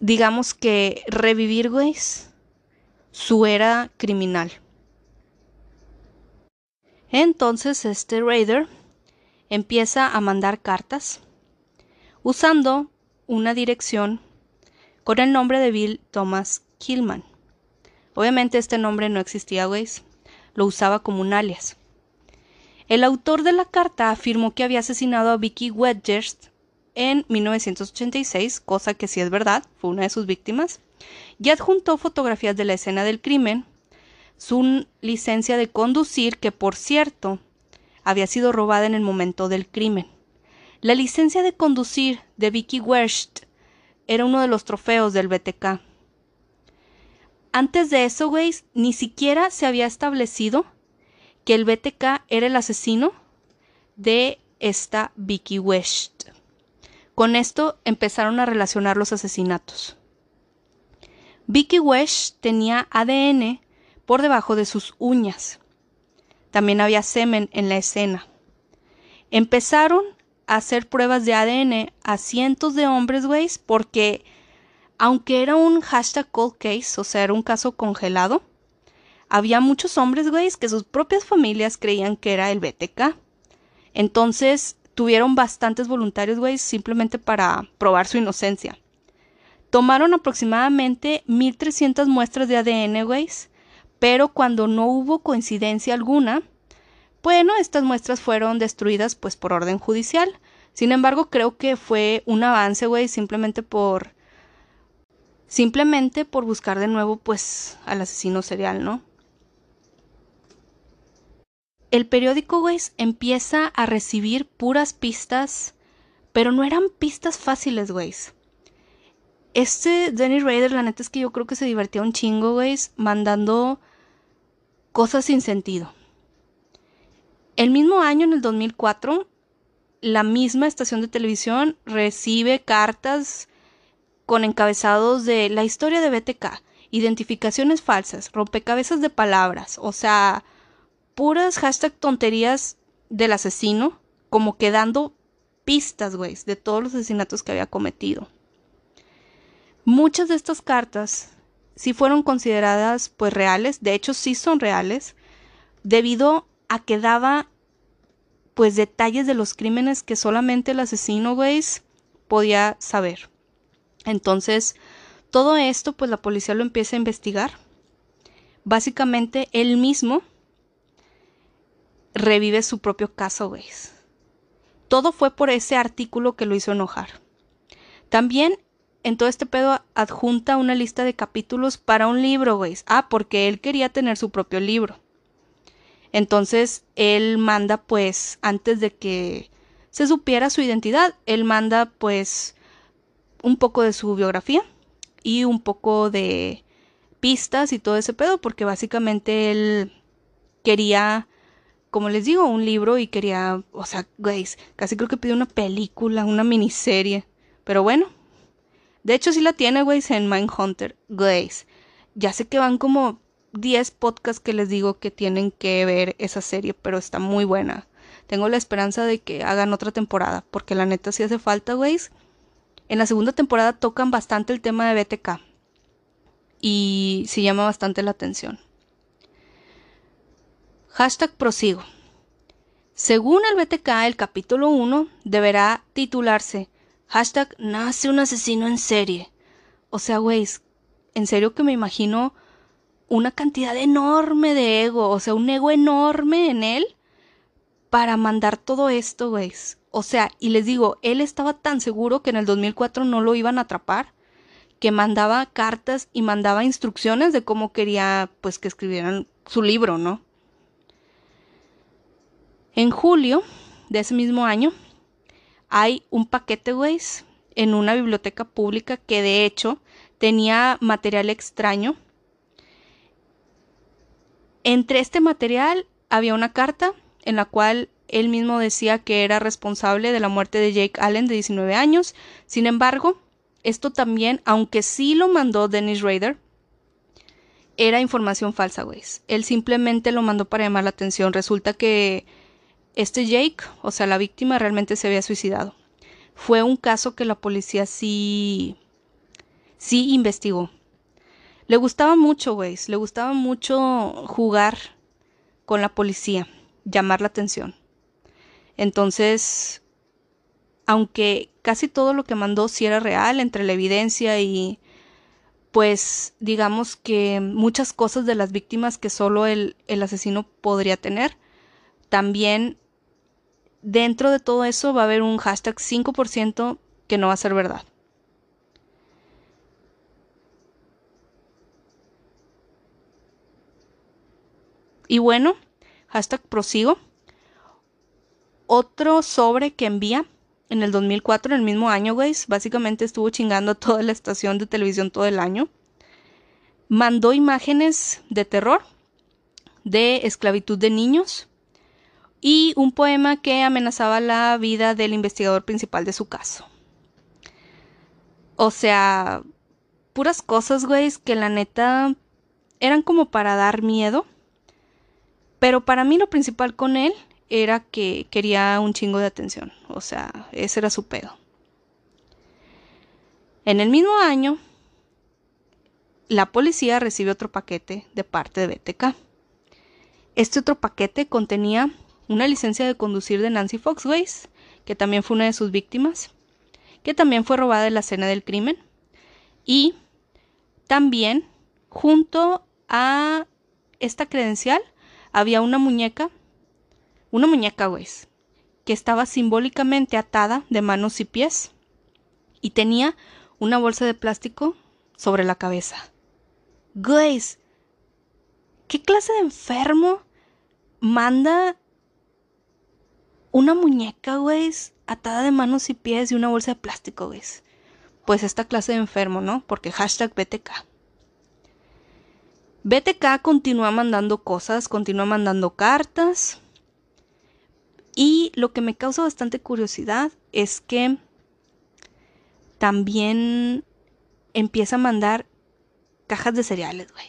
digamos que revivir, güey, su era criminal. Entonces este Raider empieza a mandar cartas usando una dirección con el nombre de Bill Thomas Killman. Obviamente este nombre no existía, güey. Lo usaba como un alias. El autor de la carta afirmó que había asesinado a Vicky Wedgers en 1986, cosa que sí es verdad, fue una de sus víctimas, y adjuntó fotografías de la escena del crimen, su licencia de conducir, que por cierto había sido robada en el momento del crimen. La licencia de conducir de Vicky West era uno de los trofeos del BTK. Antes de eso, güey, ni siquiera se había establecido que el BTK era el asesino de esta Vicky West. Con esto empezaron a relacionar los asesinatos. Vicky West tenía ADN por debajo de sus uñas. También había semen en la escena. Empezaron hacer pruebas de ADN a cientos de hombres, güey, porque aunque era un hashtag cold case, o sea, era un caso congelado, había muchos hombres, güey, que sus propias familias creían que era el BTK. Entonces, tuvieron bastantes voluntarios, güey, simplemente para probar su inocencia. Tomaron aproximadamente 1300 muestras de ADN, güey, pero cuando no hubo coincidencia alguna, bueno, estas muestras fueron destruidas pues por orden judicial. Sin embargo, creo que fue un avance, güey, simplemente por simplemente por buscar de nuevo pues al asesino serial, ¿no? El periódico, güey, empieza a recibir puras pistas, pero no eran pistas fáciles, güey. Este Danny Raider, la neta es que yo creo que se divertía un chingo, güey, mandando cosas sin sentido. El mismo año, en el 2004, la misma estación de televisión recibe cartas con encabezados de la historia de BTK, identificaciones falsas, rompecabezas de palabras, o sea, puras hashtag tonterías del asesino, como que dando pistas, güey, de todos los asesinatos que había cometido. Muchas de estas cartas sí fueron consideradas pues reales, de hecho sí son reales, debido a que daba pues detalles de los crímenes que solamente el asesino, güey, podía saber. Entonces, todo esto, pues la policía lo empieza a investigar. Básicamente, él mismo revive su propio caso, güey. Todo fue por ese artículo que lo hizo enojar. También en todo este pedo adjunta una lista de capítulos para un libro, güey. Ah, porque él quería tener su propio libro. Entonces, él manda, pues, antes de que se supiera su identidad, él manda, pues, un poco de su biografía y un poco de pistas y todo ese pedo, porque básicamente él quería, como les digo, un libro y quería, o sea, güey, casi creo que pidió una película, una miniserie, pero bueno. De hecho sí la tiene, güey, en Mindhunter. Ya sé que van como 10 podcasts que les digo que tienen que ver esa serie, pero está muy buena. Tengo la esperanza de que hagan otra temporada, porque la neta sí hace falta, güey. En la segunda temporada tocan bastante el tema de BTK y se llama bastante la atención. Hashtag prosigo. Según el BTK, el capítulo 1 deberá titularse Hashtag nace un asesino en serie. O sea, güey, en serio que me imagino una cantidad enorme de ego, o sea, un ego enorme en él para mandar todo esto, güey. O sea, y les digo, él estaba tan seguro que en el 2004 no lo iban a atrapar, que mandaba cartas y mandaba instrucciones de cómo quería, pues, que escribieran su libro, ¿no? En julio de ese mismo año, hay un paquete, güey, en una biblioteca pública que de hecho tenía material extraño. Entre este material había una carta en la cual él mismo decía que era responsable de la muerte de Jake Allen de 19 años. Sin embargo, esto también, aunque sí lo mandó Dennis Rader, era información falsa, güey. Él simplemente lo mandó para llamar la atención. Resulta que este Jake, o sea, la víctima realmente se había suicidado. Fue un caso que la policía sí sí investigó. Le gustaba mucho, güey, le gustaba mucho jugar con la policía, llamar la atención. Entonces, aunque casi todo lo que mandó sí era real, entre la evidencia y pues digamos que muchas cosas de las víctimas que solo el, el asesino podría tener, también dentro de todo eso va a haber un hashtag 5% que no va a ser verdad. Y bueno, hashtag prosigo. Otro sobre que envía en el 2004, en el mismo año, guys, básicamente estuvo chingando a toda la estación de televisión todo el año. Mandó imágenes de terror, de esclavitud de niños y un poema que amenazaba la vida del investigador principal de su caso. O sea, puras cosas, güey, que la neta eran como para dar miedo. Pero para mí lo principal con él era que quería un chingo de atención. O sea, ese era su pedo. En el mismo año, la policía recibe otro paquete de parte de BTK. Este otro paquete contenía una licencia de conducir de Nancy Foxways, que también fue una de sus víctimas, que también fue robada en la escena del crimen, y también junto a esta credencial había una muñeca una muñeca, güey, que estaba simbólicamente atada de manos y pies y tenía una bolsa de plástico sobre la cabeza. Güey, ¿qué clase de enfermo manda una muñeca, güey, atada de manos y pies y una bolsa de plástico, güey? Pues esta clase de enfermo, ¿no? Porque hashtag BTK. BTK continúa mandando cosas, continúa mandando cartas, y lo que me causa bastante curiosidad es que también empieza a mandar cajas de cereales, güey.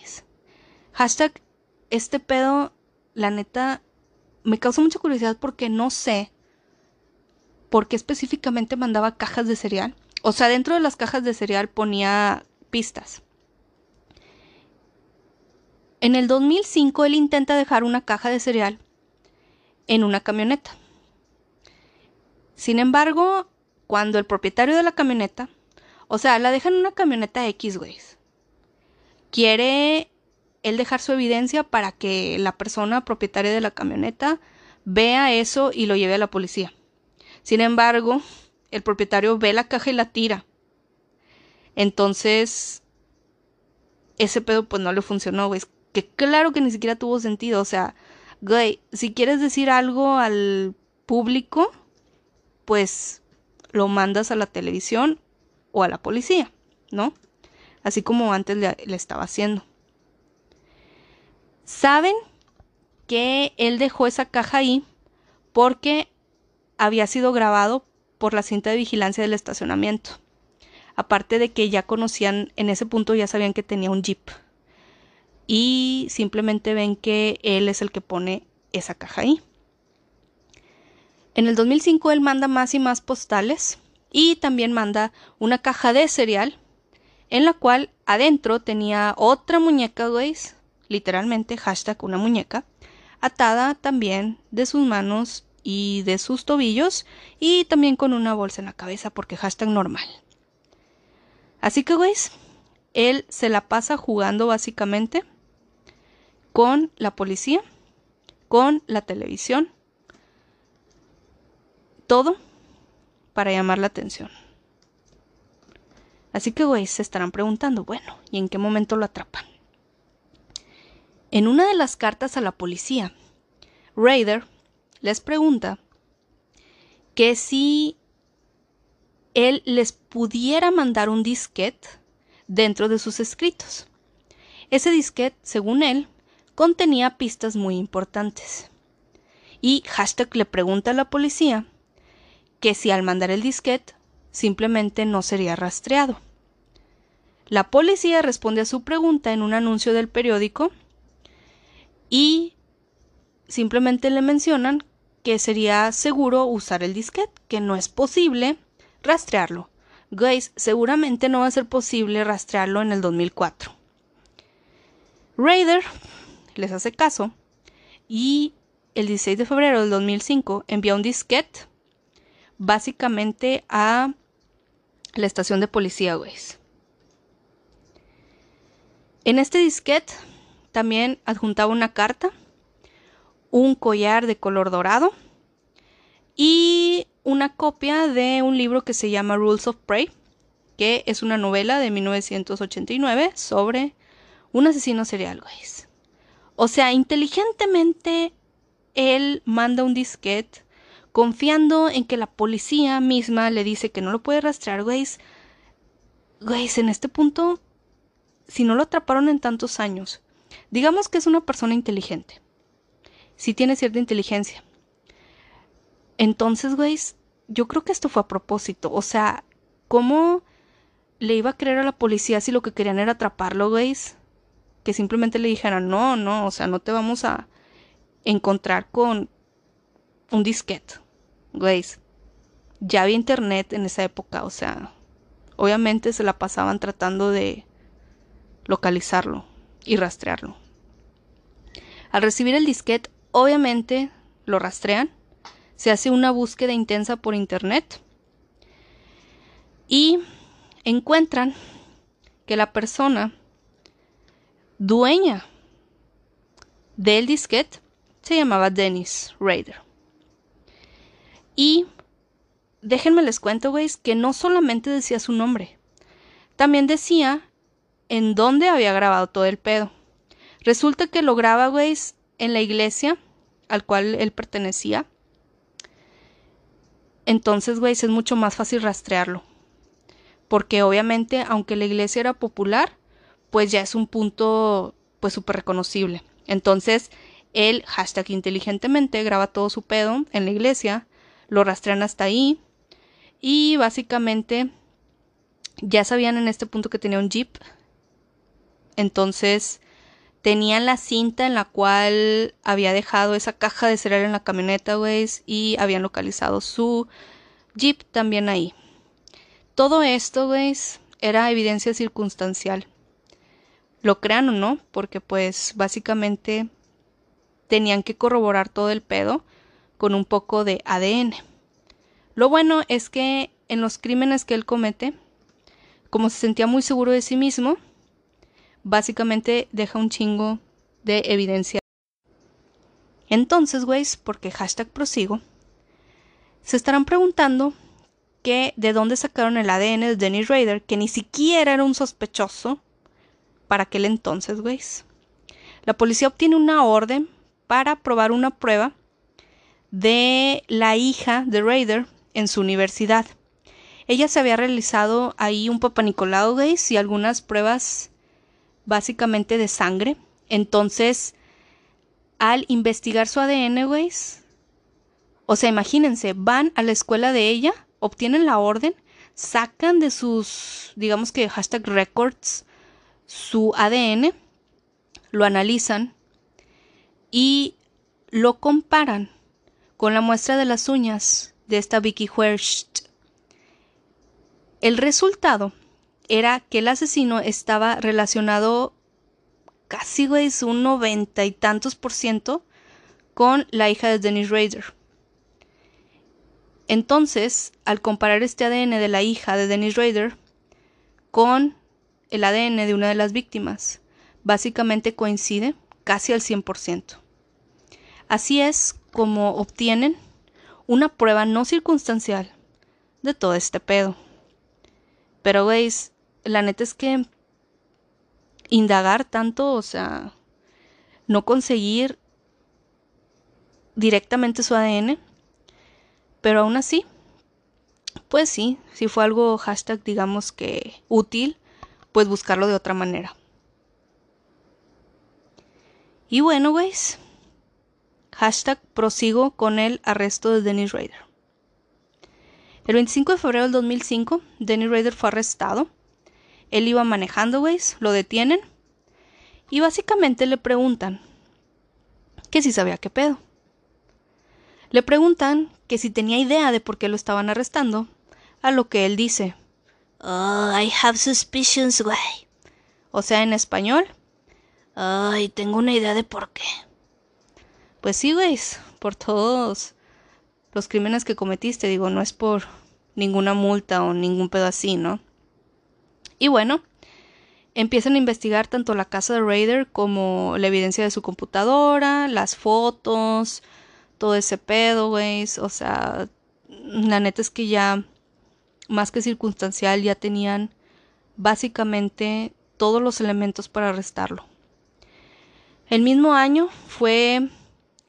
Hashtag, este pedo, la neta, me causa mucha curiosidad porque no sé por qué específicamente mandaba cajas de cereal. O sea, dentro de las cajas de cereal ponía pistas. En el 2005 él intenta dejar una caja de cereal en una camioneta. Sin embargo, cuando el propietario de la camioneta, o sea, la deja en una camioneta X, güey, quiere él dejar su evidencia para que la persona propietaria de la camioneta vea eso y lo lleve a la policía. Sin embargo, el propietario ve la caja y la tira. Entonces, ese pedo pues no le funcionó, güey. Que claro que ni siquiera tuvo sentido. O sea, güey, si quieres decir algo al público, pues lo mandas a la televisión o a la policía, ¿no? Así como antes le, estaba haciendo. Saben que él dejó esa caja ahí porque había sido grabado por la cinta de vigilancia del estacionamiento. Aparte de que ya conocían, en ese punto ya sabían que tenía un jeep y simplemente ven que él es el que pone esa caja ahí. En el 2005 él manda más y más postales y también manda una caja de cereal en la cual adentro tenía otra muñeca, güey, literalmente hashtag una muñeca, atada también de sus manos y de sus tobillos y también con una bolsa en la cabeza porque hashtag normal. Así que, güey, él se la pasa jugando básicamente con la policía, con la televisión, todo para llamar la atención. Así que, güey, se estarán preguntando, bueno, ¿y en qué momento lo atrapan? En una de las cartas a la policía, Raider les pregunta que si él les pudiera mandar un disquete dentro de sus escritos. Ese disquete, según él, contenía pistas muy importantes. Y hashtag le pregunta a la policía que si al mandar el disquete simplemente no sería rastreado. La policía responde a su pregunta en un anuncio del periódico y simplemente le mencionan que sería seguro usar el disquete, que no es posible rastrearlo. Guys, seguramente no va a ser posible rastrearlo en el 2004. Raider les hace caso y el 16 de febrero del 2005 envía un disquete básicamente a la estación de policía, güey. En este disquete también adjuntaba una carta, un collar de color dorado y una copia de un libro que se llama Rules of Prey, que es una novela de 1989 sobre un asesino serial, güeyes. O sea, inteligentemente él manda un disquete confiando en que la policía misma le dice que no lo puede rastrear, güeyes. Güeyes, en este punto, si no lo atraparon en tantos años, digamos que es una persona inteligente. Si tiene cierta inteligencia. Entonces, güeyes, yo creo que esto fue a propósito. O sea, ¿cómo le iba a creer a la policía si lo que querían era atraparlo, güeyes? Que simplemente le dijeran, no, no, o sea, no te vamos a encontrar con un disquete, güeyes. Ya había internet en esa época, o sea, obviamente se la pasaban tratando de localizarlo y rastrearlo. Al recibir el disquete, obviamente lo rastrean, se hace una búsqueda intensa por internet y encuentran que la persona dueña del disquete se llamaba Dennis Rader. Y déjenme les cuento, güey, que no solamente decía su nombre, también decía en dónde había grabado todo el pedo. Resulta que lo graba, güey, en la iglesia al cual él pertenecía. Entonces, güey, es mucho más fácil rastrearlo porque obviamente aunque la iglesia era popular, pues ya es un punto pues súper reconocible. Entonces, él, hashtag inteligentemente, graba todo su pedo en la iglesia, lo rastrean hasta ahí y básicamente ya sabían en este punto que tenía un jeep. Entonces, tenían la cinta en la cual había dejado esa caja de cereal en la camioneta, güey, y habían localizado su jeep también ahí. Todo esto, güeyes, era evidencia circunstancial. Lo crean o no, porque pues básicamente tenían que corroborar todo el pedo con un poco de ADN. Lo bueno es que en los crímenes que él comete, como se sentía muy seguro de sí mismo, básicamente deja un chingo de evidencia. Entonces, güeyes, porque hashtag prosigo, se estarán preguntando de dónde sacaron el ADN de Dennis Rader, que ni siquiera era un sospechoso para aquel entonces, güey. La policía obtiene una orden para probar una prueba de la hija de Raider en su universidad. Ella se había realizado ahí un papá Nicolau, güey, y algunas pruebas básicamente de sangre. Entonces, al investigar su ADN, güey, o sea, imagínense, van a la escuela de ella obtienen la orden, sacan de sus, digamos que hashtag records, su ADN, lo analizan y lo comparan con la muestra de las uñas de esta Vicky Huerst. El resultado era que el asesino estaba relacionado casi, un noventa y tantos por ciento con la hija de Dennis Rader. Entonces, al comparar este ADN de la hija de Dennis Rader con el ADN de una de las víctimas, básicamente coincide casi al 100%. Así es como obtienen una prueba no circunstancial de todo este pedo. Pero, veis, la neta es que indagar tanto, o sea, no conseguir directamente su ADN, pero aún así, pues sí, si fue algo hashtag digamos que útil, pues buscarlo de otra manera. Y bueno, güeyes, hashtag prosigo con el arresto de Dennis Rader. El 25 de febrero del 2005, Dennis Rader fue arrestado. Él iba manejando, güeyes, lo detienen y básicamente le preguntan que si sabía qué pedo. Le preguntan que si tenía idea de por qué lo estaban arrestando, a lo que él dice, Oh, I have suspicions, güey. O sea, en español, Ay, tengo una idea de por qué. Pues sí, güey, por todos los crímenes que cometiste, digo, no es por ninguna multa o ningún pedo así, ¿no? Y bueno, empiezan a investigar tanto la casa de Raider como la evidencia de su computadora, las fotos, todo ese pedo, güey. O sea, la neta es que ya, más que circunstancial, ya tenían básicamente todos los elementos para arrestarlo. El mismo año fue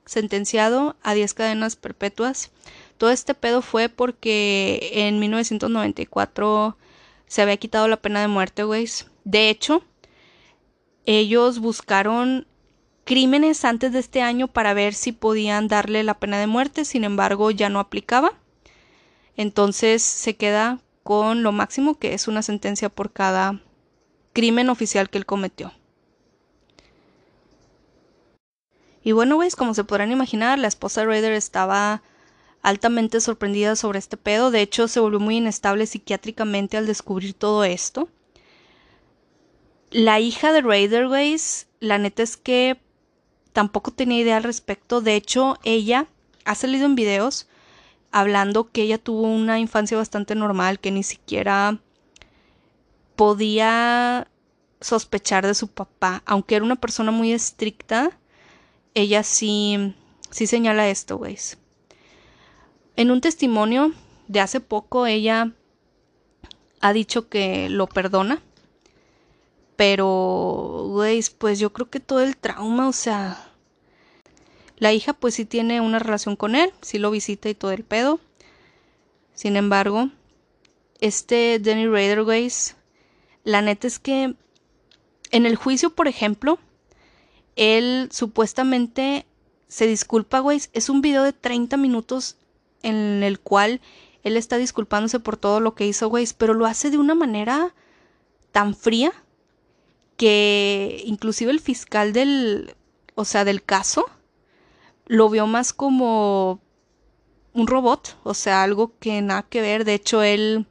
sentenciado a 10 cadenas perpetuas. Todo este pedo fue porque en 1994 se había quitado la pena de muerte, güey. De hecho, ellos buscaron crímenes antes de este año para ver si podían darle la pena de muerte, sin embargo ya no aplicaba. Entonces se queda con lo máximo que es una sentencia por cada crimen oficial que él cometió. Y bueno, güey, como se podrán imaginar, la esposa de Raider estaba altamente sorprendida sobre este pedo. De hecho, se volvió muy inestable psiquiátricamente al descubrir todo esto. La hija de Raider, la neta es que tampoco tenía idea al respecto. De hecho, ella ha salido en videos hablando que ella tuvo una infancia bastante normal, que ni siquiera podía sospechar de su papá, aunque era una persona muy estricta, ella sí, sí señala esto, güey. En un testimonio de hace poco, ella ha dicho que lo perdona, pero, güey, pues yo creo que todo el trauma, o sea, la hija pues sí tiene una relación con él, sí lo visita y todo el pedo. Sin embargo, este Danny Raiderways, la neta es que en el juicio, por ejemplo, él supuestamente se disculpa, güey. Es un video de 30 minutos en el cual él está disculpándose por todo lo que hizo, güey, pero lo hace de una manera tan fría que inclusive el fiscal del, o sea, del caso, lo vio más como un robot, o sea, algo que nada que ver. De hecho, él,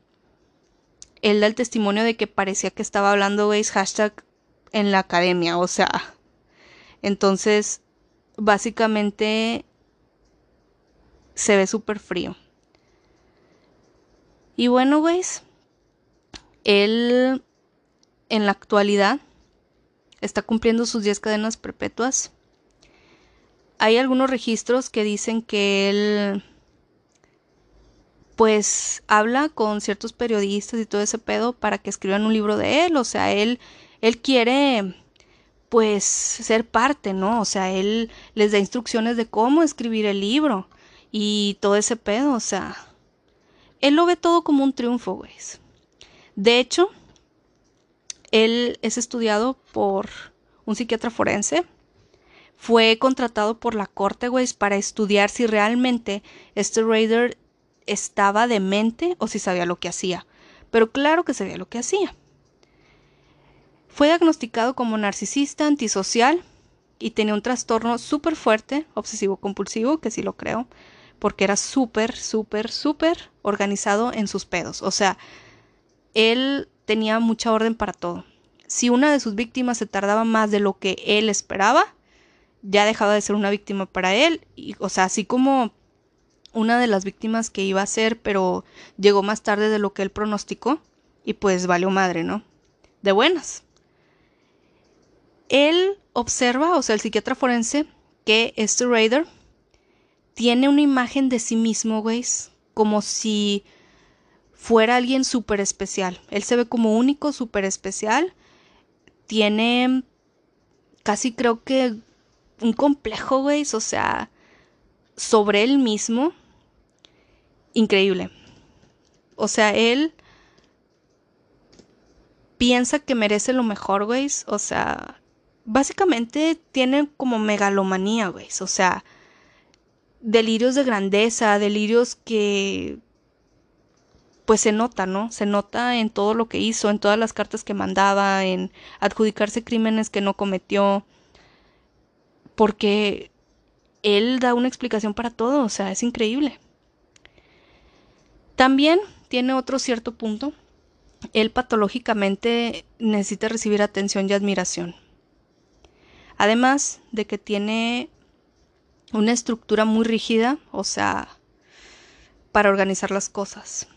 él da el testimonio de que parecía que estaba hablando, güey, hashtag en la academia, o sea, entonces, básicamente se ve súper frío. Y bueno, güeyes, él en la actualidad está cumpliendo sus 10 cadenas perpetuas. Hay algunos registros que dicen que él pues habla con ciertos periodistas y todo ese pedo para que escriban un libro de él, o sea, él él quiere pues ser parte, ¿no? O sea, él les da instrucciones de cómo escribir el libro y todo ese pedo, o sea, él lo ve todo como un triunfo, güey. De hecho, él es estudiado por un psiquiatra forense. Fue contratado por la corte, güey, para estudiar si realmente este Raider estaba demente o si sabía lo que hacía. Pero claro que sabía lo que hacía. Fue diagnosticado como narcisista, antisocial y tenía un trastorno súper fuerte, obsesivo-compulsivo, que sí lo creo, porque era súper, súper, súper organizado en sus pedos. O sea, él tenía mucha orden para todo. Si una de sus víctimas se tardaba más de lo que él esperaba, ya dejaba de ser una víctima para él. Y, o sea, así como una de las víctimas que iba a ser, pero llegó más tarde de lo que él pronosticó, y pues valió madre, ¿no? De buenas. Él observa, o sea, el psiquiatra forense, que este Raider tiene una imagen de sí mismo, güey, como si fuera alguien súper especial. Él se ve como único, súper especial. Tiene casi creo que un complejo, güey, o sea, sobre él mismo. Increíble. O sea, él piensa que merece lo mejor, güey. O sea, básicamente tiene como megalomanía, güey. O sea, delirios de grandeza, delirios que pues se nota, ¿no? Se nota en todo lo que hizo, en todas las cartas que mandaba, en adjudicarse crímenes que no cometió, porque él da una explicación para todo, o sea, es increíble. También tiene otro cierto punto, él patológicamente necesita recibir atención y admiración. Además de que tiene una estructura muy rígida, o sea, para organizar las cosas.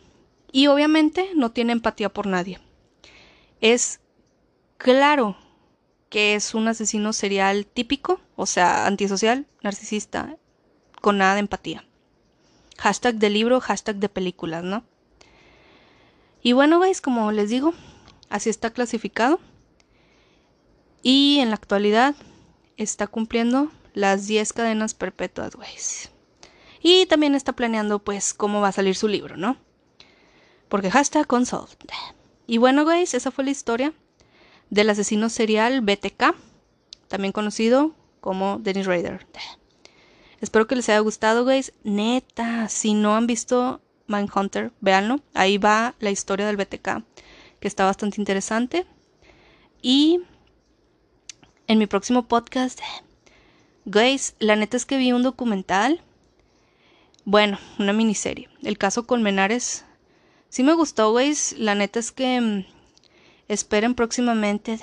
Y obviamente no tiene empatía por nadie. Es claro que es un asesino serial típico, o sea, antisocial, narcisista, con nada de empatía. Hashtag de libro, hashtag de películas, ¿no? Y bueno, veis, como les digo, así está clasificado. Y en la actualidad está cumpliendo las 10 cadenas perpetuas, güeyes. Y también está planeando, pues, cómo va a salir su libro, ¿no? Porque hashtag consult. Y bueno, guys, esa fue la historia del asesino serial BTK, también conocido como Dennis Rader. Espero que les haya gustado, guys. Neta, si no han visto Mindhunter, véanlo. Ahí va la historia del BTK, que está bastante interesante. Y en mi próximo podcast, guys, la neta es que vi un documental. Bueno, una miniserie. El caso Colmenares. Sí me gustó, guys. La neta es que mm, esperen próximamente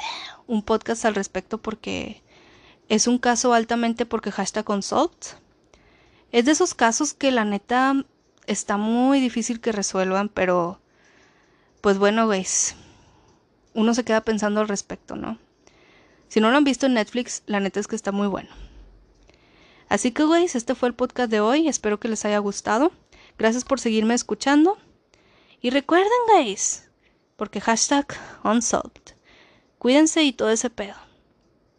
un podcast al respecto porque es un caso altamente porque hashtag consult. Es de esos casos que la neta está muy difícil que resuelvan, pero pues bueno, veis, uno se queda pensando al respecto, ¿no? Si no lo han visto en Netflix, la neta es que está muy bueno. Así que, güeyes, este fue el podcast de hoy. Espero que les haya gustado. Gracias por seguirme escuchando. Y recuerden, guys, porque hashtag unsolved. Cuídense y todo ese pedo.